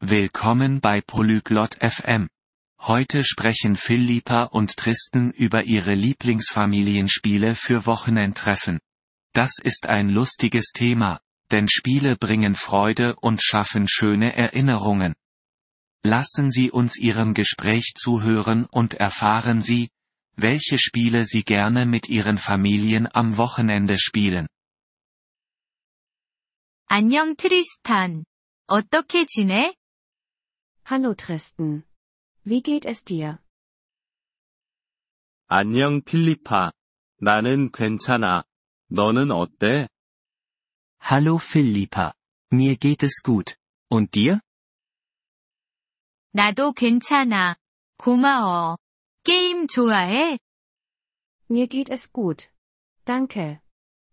Willkommen bei Polyglot FM. Heute sprechen Philippa und Tristan über ihre Lieblingsfamilienspiele für Wochenendtreffen. Das ist ein lustiges Thema, denn Spiele bringen Freude und schaffen schöne Erinnerungen. Lassen Sie uns Ihrem Gespräch zuhören und erfahren Sie, welche Spiele Sie gerne mit Ihren Familien am Wochenende spielen. 안녕 트리스탄. 어떻게 지내? Hallo Tristan. Wie geht es dir? 안녕 필리파. 나는 괜찮아. 너는 어때? Hallo Philippa. Mir geht es gut. Und dir? 나도 괜찮아. 고마워. 게임 좋아해? Mir geht es gut. Danke.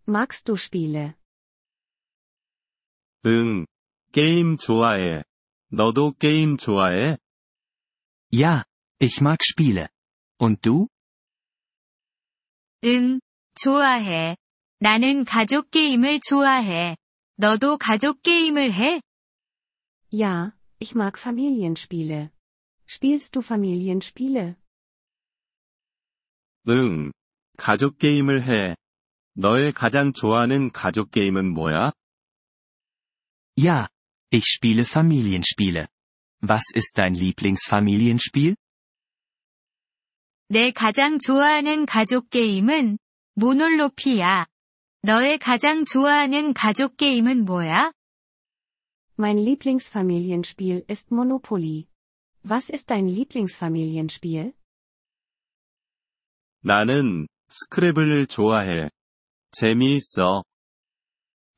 Magst du Spiele? 응. 게임 좋아해. 너도 게임 좋아해? Ja, ich mag Spiele. Und du? 응, 좋아해. 나는 가족 게임을 좋아해. 너도 가족 게임을 해? Ja, ich mag Familienspiele. Spielst du Familienspiele? 응. 가족 게임을 해. 너의 가장 좋아하는 가족 게임은 뭐야? Ja, ich spiele Familienspiele. Was ist dein Lieblingsfamilienspiel? 내 가장 좋아하는 가족 게임은 모놀로피야. 너의 가장 좋아하는 가족 게임은 뭐야? Mein Lieblingsfamilienspiel ist Monopoly. Was ist dein Lieblingsfamilienspiel? 나는 스크래블을 좋아해. 재미있어.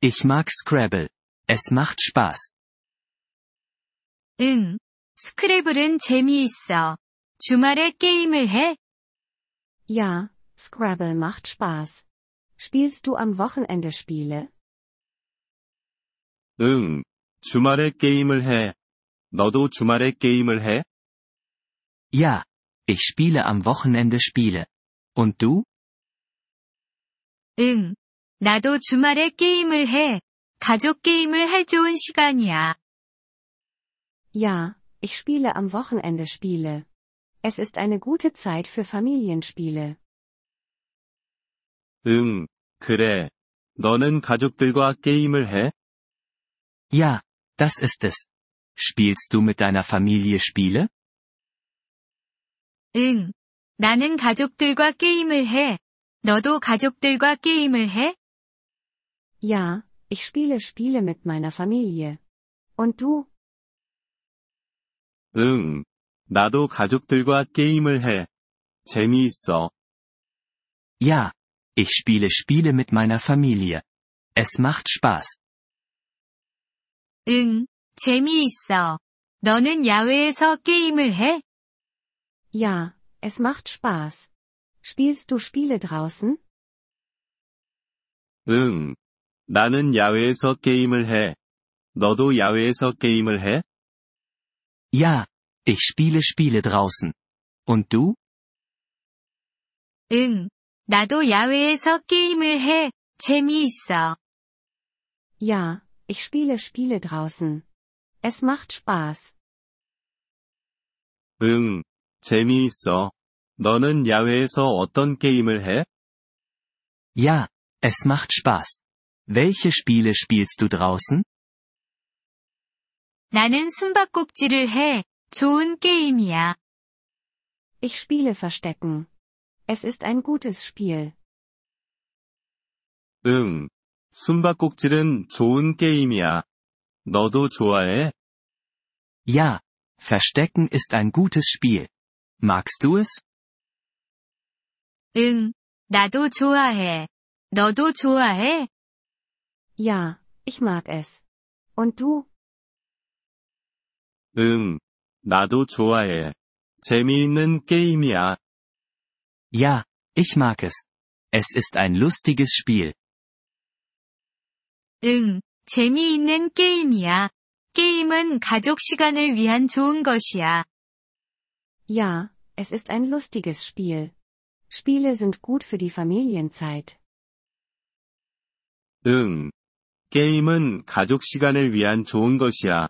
Ich mag Scrabble. Es macht Spaß. 응. 스크래블은 재미있어. 주말에 게임을 해? Ja, Scrabble macht Spaß. Spielst du am Wochenende Spiele? 응. 주말에 게임을 해. 너도 주말에 게임을 해? Ja, ich spiele am Wochenende Spiele. Und du? 응. 나도 주말에 게임을 해. 가족 게임을 할 좋은 시간이야. Ja, ich spiele am Wochenende Spiele. Es ist eine gute Zeit für Familienspiele. 응. 그래. 너는 가족들과 게임을 해? Ja, das ist es. Spielst du mit deiner Familie Spiele? 응. 나는 가족들과 게임을 해. 너도 가족들과 게임을 해? Ja, ich spiele Spiele mit meiner Familie. Und du? 응. 나도 가족들과 게임을 해. 재미있어. Ja, ich spiele Spiele mit meiner Familie. Es macht Spaß. 응. 재미있어. 너는 야외에서 게임을 해? Ja, es macht Spaß. Spielst du Spiele draußen? 응. 나는 야외에서 게임을 해. 너도 야외에서 게임을 해? Ja, ich spiele Spiele draußen. Und du? 응. 나도 야외에서 게임을 해. 재미있어. Ja, ich spiele Spiele draußen. Es macht Spaß. 응. 재미있어. 너는 야외에서 어떤 게임을 해? Ja, es macht Spaß. Welche Spiele spielst du draußen? 나는 숨바꼭질을 해. 좋은 게임이야. Ich spiele Verstecken. Es ist ein gutes Spiel. 응. 숨바꼭질은 좋은 게임이야. 너도 좋아해? Ja, Verstecken ist ein gutes Spiel. Magst du es? 응. 나도 좋아해. 너도 좋아해? Ja, ich mag es. Und du? 응. 나도 좋아해. 재미있는 게임이야. Ja, ich mag es. Es ist ein lustiges Spiel. 응. 재미있는 게임이야. 게임은 가족 시간을 위한 좋은 것이야. Ja, es ist ein lustiges Spiel. Spiele sind gut für die Familienzeit. 응. 게임은 가족 시간을 위한 좋은 것이야.